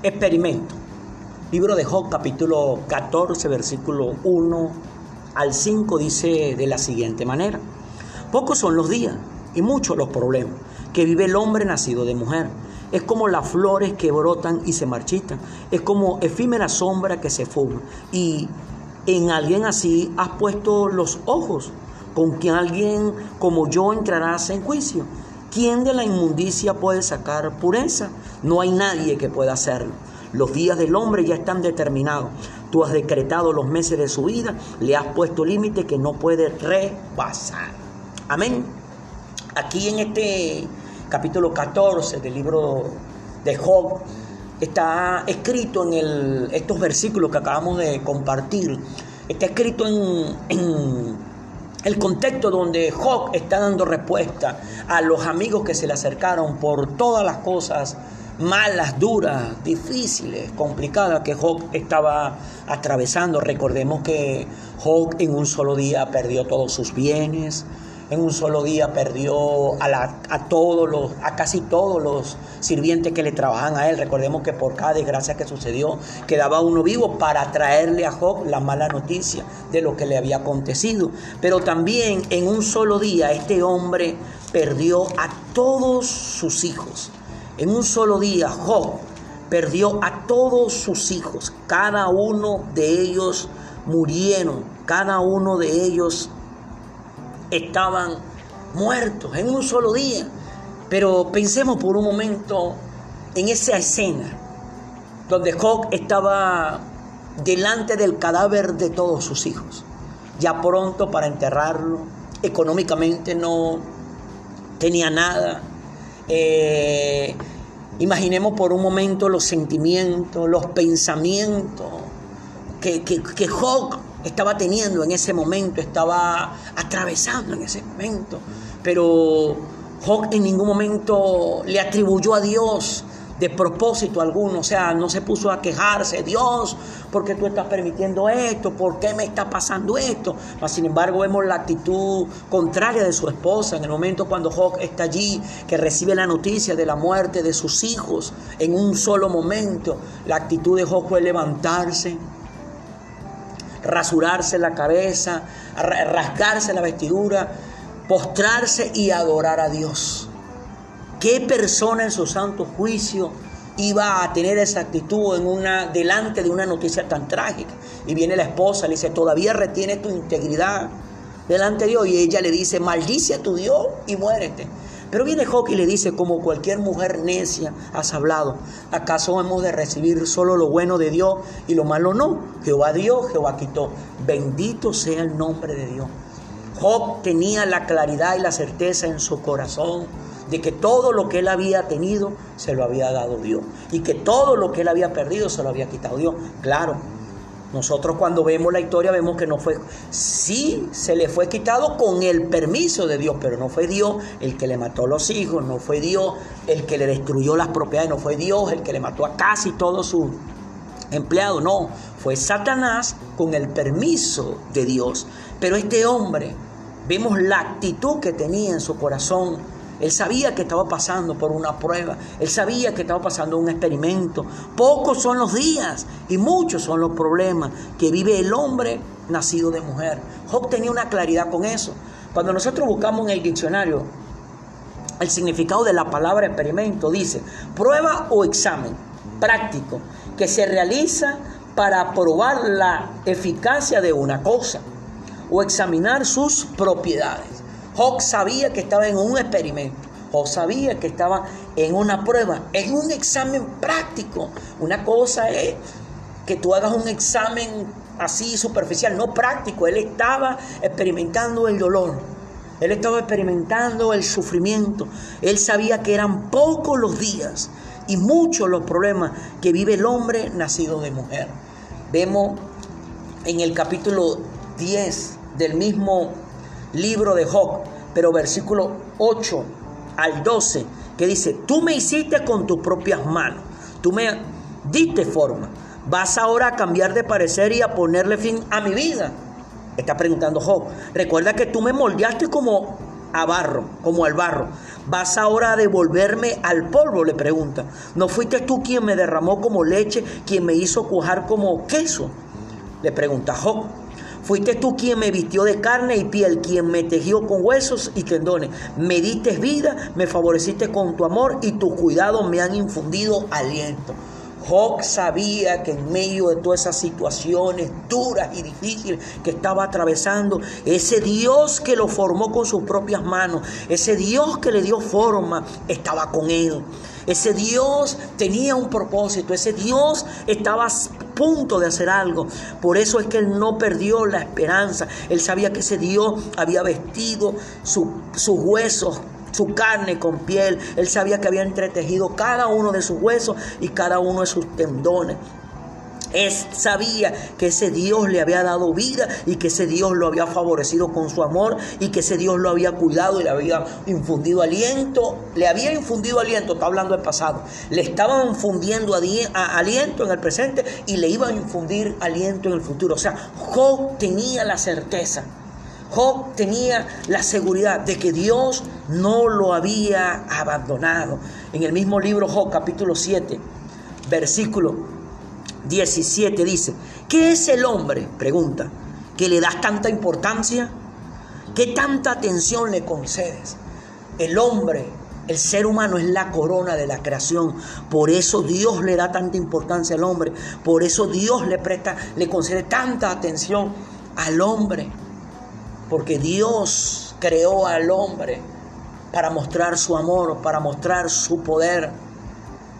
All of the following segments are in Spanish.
Experimento. Libro de Job, capítulo 14, versículo 1 al 5, dice de la siguiente manera. Pocos son los días y muchos los problemas que vive el hombre nacido de mujer. Es como las flores que brotan y se marchitan. Es como efímera sombra que se fuma. Y en alguien así has puesto los ojos. Con quien alguien como yo entrarás en juicio. ¿Quién de la inmundicia puede sacar pureza? No hay nadie que pueda hacerlo. Los días del hombre ya están determinados. Tú has decretado los meses de su vida, le has puesto límite que no puede rebasar. Amén. Aquí en este capítulo 14 del libro de Job está escrito en el, estos versículos que acabamos de compartir. Está escrito en el contexto donde Job está dando respuesta a los amigos que se le acercaron por todas las cosas malas, duras, difíciles, complicadas que Job estaba atravesando. Recordemos que Job en un solo día perdió todos sus bienes, en un solo día perdió a, todos los, a casi todos los sirvientes que le trabajan a él. Recordemos que por cada desgracia que sucedió, quedaba uno vivo para traerle a Job la mala noticia de lo que le había acontecido. Pero también en un solo día este hombre perdió a todos sus hijos. En un solo día Job perdió a todos sus hijos. Cada uno de ellos murieron. Cada uno de ellos estaban muertos en un solo día. Pero pensemos por un momento en esa escena donde Job estaba delante del cadáver de todos sus hijos, ya pronto para enterrarlo, económicamente no tenía nada. Eh, imaginemos por un momento los sentimientos, los pensamientos que, que, que estaba teniendo en ese momento, estaba atravesando en ese momento. Pero Job en ningún momento le atribuyó a Dios de propósito alguno, o sea, no se puso a quejarse, Dios, ¿por qué tú estás permitiendo esto? ¿Por qué me está pasando esto? Mas, sin embargo, vemos la actitud contraria de su esposa en el momento cuando Job está allí, que recibe la noticia de la muerte de sus hijos en un solo momento. La actitud de Job fue levantarse, rasurarse la cabeza, rasgarse la vestidura, postrarse y adorar a Dios. ¿Qué persona en su santo juicio iba a tener esa actitud en una, delante de una noticia tan trágica? Y viene la esposa, le dice, todavía retiene tu integridad delante de Dios. Y ella le dice, maldice a tu Dios y muérete. Pero viene Job y le dice, como cualquier mujer necia has hablado, ¿acaso hemos de recibir solo lo bueno de Dios y lo malo no? Jehová dio, Jehová quitó. Bendito sea el nombre de Dios. Job tenía la claridad y la certeza en su corazón de que todo lo que él había tenido se lo había dado Dios y que todo lo que él había perdido se lo había quitado Dios. Claro, nosotros cuando vemos la historia vemos que no fue, sí se le fue quitado con el permiso de Dios, pero no fue Dios el que le mató a los hijos, no fue Dios el que le destruyó las propiedades, no fue Dios el que le mató a casi todos sus empleados, no, fue Satanás con el permiso de Dios. Pero este hombre, vemos la actitud que tenía en su corazón él sabía que estaba pasando por una prueba. Él sabía que estaba pasando un experimento. Pocos son los días y muchos son los problemas que vive el hombre nacido de mujer. Job tenía una claridad con eso. Cuando nosotros buscamos en el diccionario el significado de la palabra experimento, dice prueba o examen práctico que se realiza para probar la eficacia de una cosa o examinar sus propiedades. Job sabía que estaba en un experimento. Job sabía que estaba en una prueba, en un examen práctico. Una cosa es que tú hagas un examen así superficial, no práctico. Él estaba experimentando el dolor. Él estaba experimentando el sufrimiento. Él sabía que eran pocos los días y muchos los problemas que vive el hombre nacido de mujer. Vemos en el capítulo 10 del mismo libro de Job, pero versículo 8 al 12, que dice, tú me hiciste con tus propias manos, tú me diste forma, vas ahora a cambiar de parecer y a ponerle fin a mi vida. Está preguntando Job, recuerda que tú me moldeaste como a barro, como al barro. ¿Vas ahora a devolverme al polvo? Le pregunta. ¿No fuiste tú quien me derramó como leche, quien me hizo cuajar como queso? Le pregunta Job. Fuiste tú quien me vistió de carne y piel, quien me tejió con huesos y tendones. Me diste vida, me favoreciste con tu amor y tus cuidados me han infundido aliento. Job sabía que en medio de todas esas situaciones duras y difíciles que estaba atravesando, ese Dios que lo formó con sus propias manos, ese Dios que le dio forma, estaba con él. Ese Dios tenía un propósito, ese Dios estaba punto de hacer algo. Por eso es que él no perdió la esperanza. Él sabía que ese Dios había vestido sus huesos su carne con piel. Él sabía que había entretejido cada uno de sus huesos y cada uno de sus tendones. Él sabía que ese Dios le había dado vida y que ese Dios lo había favorecido con su amor y que ese Dios lo había cuidado y le había infundido aliento. Le había infundido aliento, está hablando del pasado. Le estaban infundiendo aliento en el presente y le iban a infundir aliento en el futuro. O sea, Job tenía la certeza Job tenía la seguridad de que Dios no lo había abandonado. En el mismo libro Job capítulo 7, versículo 17 dice, ¿qué es el hombre? Pregunta, que le das tanta importancia? ¿Qué tanta atención le concedes? El hombre, el ser humano es la corona de la creación. Por eso Dios le da tanta importancia al hombre. Por eso Dios le presta, le concede tanta atención al hombre porque Dios creó al hombre para mostrar su amor, para mostrar su poder.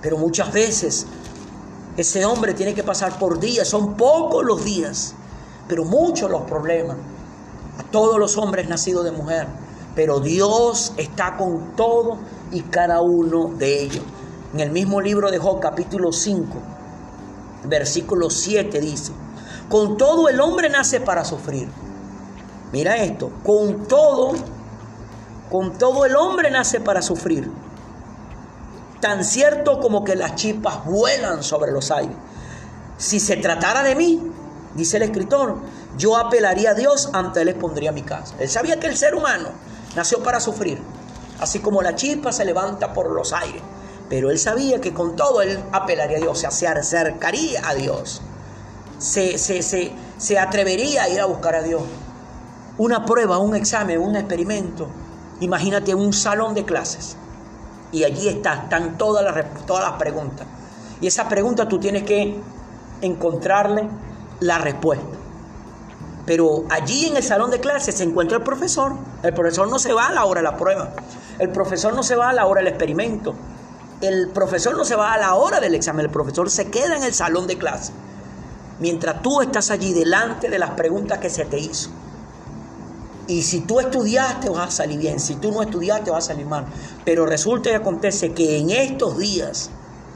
Pero muchas veces ese hombre tiene que pasar por días, son pocos los días, pero muchos los problemas. A todos los hombres nacidos de mujer, pero Dios está con todo y cada uno de ellos. En el mismo libro de Job, capítulo 5, versículo 7 dice, con todo el hombre nace para sufrir Mira esto, con todo, con todo el hombre nace para sufrir. Tan cierto como que las chispas vuelan sobre los aires. Si se tratara de mí, dice el escritor, yo apelaría a Dios, ante él les pondría mi casa. Él sabía que el ser humano nació para sufrir, así como la chispa se levanta por los aires. Pero él sabía que con todo él apelaría a Dios, o sea, se acercaría a Dios, se, se, se, se atrevería a ir a buscar a Dios una prueba, un examen, un experimento. Imagínate un salón de clases. Y allí están todas las, todas las preguntas. Y esa pregunta tú tienes que encontrarle la respuesta. Pero allí en el salón de clases se encuentra el profesor. El profesor no se va a la hora de la prueba. El profesor no se va a la hora del experimento. El profesor no se va a la hora del examen. El profesor se queda en el salón de clases. Mientras tú estás allí delante de las preguntas que se te hizo. Y si tú estudiaste vas a salir bien, si tú no estudiaste vas a salir mal. Pero resulta y acontece que en estos días,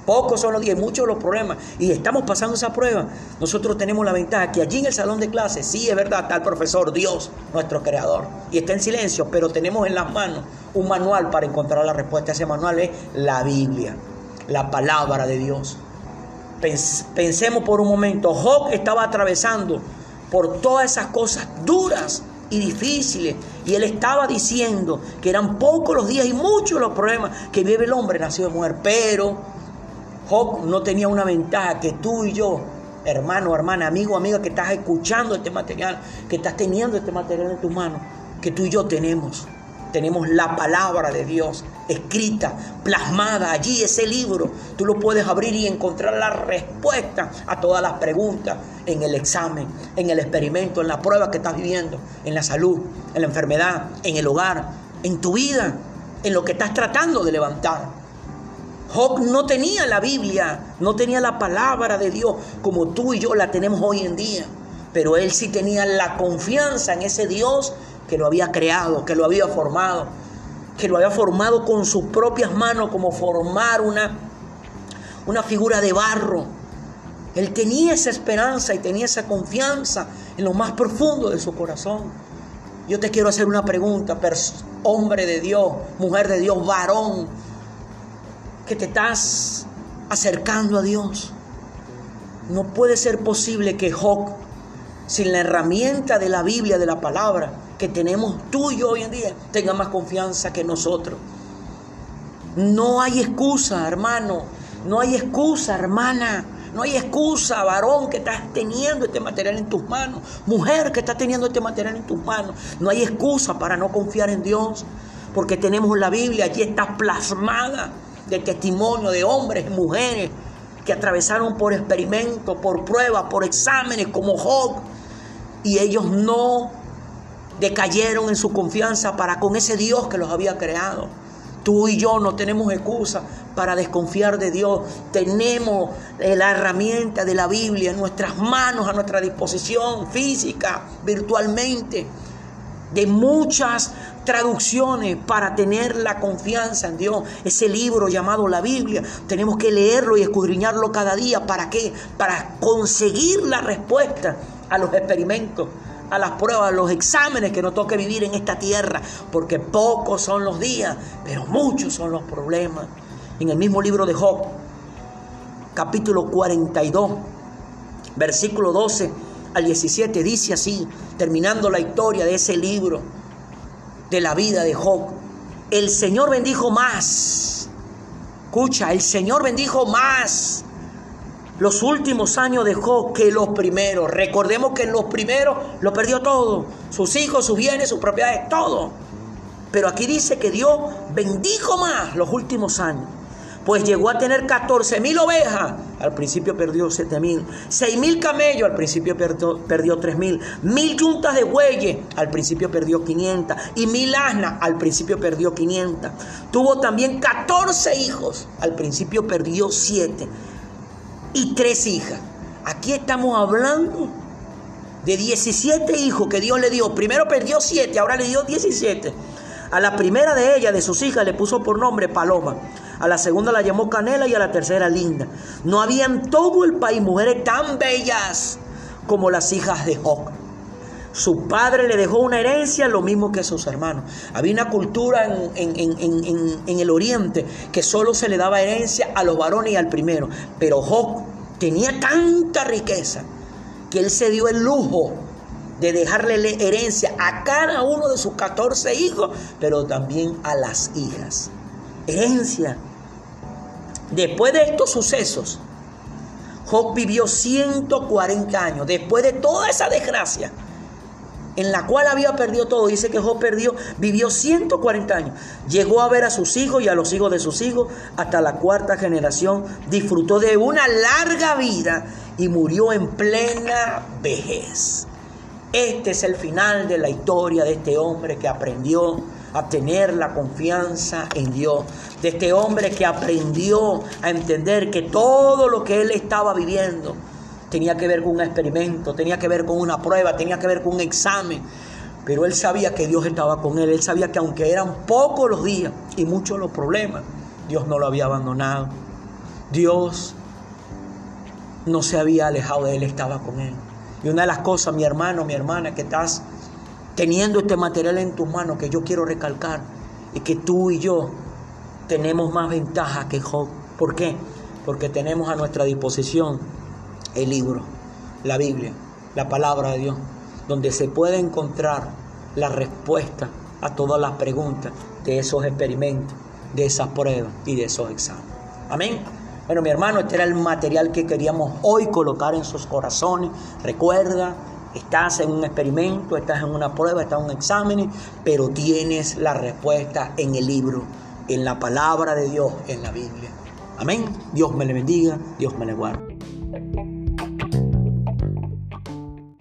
pocos son los días, muchos los problemas, y estamos pasando esa prueba, nosotros tenemos la ventaja que allí en el salón de clases, sí es verdad, está el profesor, Dios, nuestro creador, y está en silencio, pero tenemos en las manos un manual para encontrar la respuesta. Ese manual es la Biblia, la palabra de Dios. Pensemos por un momento, Job estaba atravesando por todas esas cosas duras y difíciles. Y él estaba diciendo que eran pocos los días y muchos los problemas que vive el hombre nacido de mujer. Pero Job no tenía una ventaja que tú y yo, hermano, hermana, amigo, amiga, que estás escuchando este material, que estás teniendo este material en tus manos, que tú y yo tenemos tenemos la palabra de Dios escrita, plasmada allí, ese libro. Tú lo puedes abrir y encontrar la respuesta a todas las preguntas en el examen, en el experimento, en la prueba que estás viviendo, en la salud, en la enfermedad, en el hogar, en tu vida, en lo que estás tratando de levantar. Job no tenía la Biblia, no tenía la palabra de Dios como tú y yo la tenemos hoy en día, pero él sí tenía la confianza en ese Dios que lo había creado, que lo había formado, que lo había formado con sus propias manos, como formar una, una figura de barro. Él tenía esa esperanza y tenía esa confianza en lo más profundo de su corazón. Yo te quiero hacer una pregunta, hombre de Dios, mujer de Dios, varón, que te estás acercando a Dios. No puede ser posible que Job, sin la herramienta de la Biblia, de la palabra, que tenemos tú y yo hoy en día tenga más confianza que nosotros. No hay excusa, hermano. No hay excusa, hermana. No hay excusa, varón, que estás teniendo este material en tus manos. Mujer, que estás teniendo este material en tus manos. No hay excusa para no confiar en Dios. Porque tenemos la Biblia, allí está plasmada de testimonio de hombres y mujeres que atravesaron por experimentos, por pruebas, por exámenes como Job. Y ellos no decayeron en su confianza para con ese Dios que los había creado. Tú y yo no tenemos excusa para desconfiar de Dios. Tenemos eh, la herramienta de la Biblia en nuestras manos, a nuestra disposición física, virtualmente, de muchas traducciones para tener la confianza en Dios. Ese libro llamado la Biblia, tenemos que leerlo y escudriñarlo cada día. ¿Para qué? Para conseguir la respuesta a los experimentos a las pruebas, a los exámenes que nos toque vivir en esta tierra, porque pocos son los días, pero muchos son los problemas. En el mismo libro de Job, capítulo 42, versículo 12 al 17, dice así, terminando la historia de ese libro de la vida de Job, el Señor bendijo más. Escucha, el Señor bendijo más los últimos años de Job que los primeros. Recordemos que los primeros lo perdió todo. Sus hijos, sus bienes, sus propiedades, todo. Pero aquí dice que Dios bendijo más los últimos años. Pues llegó a tener 14 mil ovejas. Al principio perdió 7 mil. 6 mil camellos. Al principio perdió, perdió 3 mil. Mil yuntas de bueyes. Al principio perdió 500. Y mil asnas. Al principio perdió 500. Tuvo también 14 hijos. Al principio perdió 7 y tres hijas. Aquí estamos hablando de 17 hijos que Dios le dio. Primero perdió 7, ahora le dio 17. A la primera de ellas, de sus hijas, le puso por nombre Paloma. A la segunda la llamó Canela y a la tercera Linda. No había en todo el país mujeres tan bellas como las hijas de Job. Su padre le dejó una herencia lo mismo que sus hermanos. Había una cultura en, el oriente que solo se le daba herencia a los varones y al primero. Pero Job tenía tanta riqueza que él se dio el lujo de dejarle herencia a cada uno de sus 14 hijos, pero también a las hijas. Herencia. Después de estos sucesos, Job vivió 140 años. Después de toda esa desgracia, en la cual había perdido todo. Dice que Job perdió, vivió 140 años. Llegó a ver a sus hijos y a los hijos de sus hijos hasta la cuarta generación. Disfrutó de una larga vida y murió en plena vejez. Este es el final de la historia de este hombre que aprendió a tener la confianza en Dios. De este hombre que aprendió a entender que todo lo que él estaba viviendo tenía que ver con un experimento, tenía que ver con una prueba, tenía que ver con un examen. Pero él sabía que Dios estaba con él, él sabía que aunque eran pocos los días y muchos los problemas, Dios no lo había abandonado. Dios no se había alejado de él, estaba con él. Y una de las cosas, mi hermano, mi hermana, que estás teniendo este material en tus manos, que yo quiero recalcar, es que tú y yo tenemos más ventaja que Job. ¿Por qué? Porque tenemos a nuestra disposición el libro, la Biblia, la palabra de Dios, donde se puede encontrar la respuesta a todas las preguntas de esos experimentos, de esas pruebas y de esos exámenes. Amén. Bueno, mi hermano, este era el material que queríamos hoy colocar en sus corazones. Recuerda, estás en un experimento, estás en una prueba, estás en un examen, pero tienes la respuesta en el libro, en la palabra de Dios, en la Biblia. Amén. Dios me le bendiga, Dios me le guarde.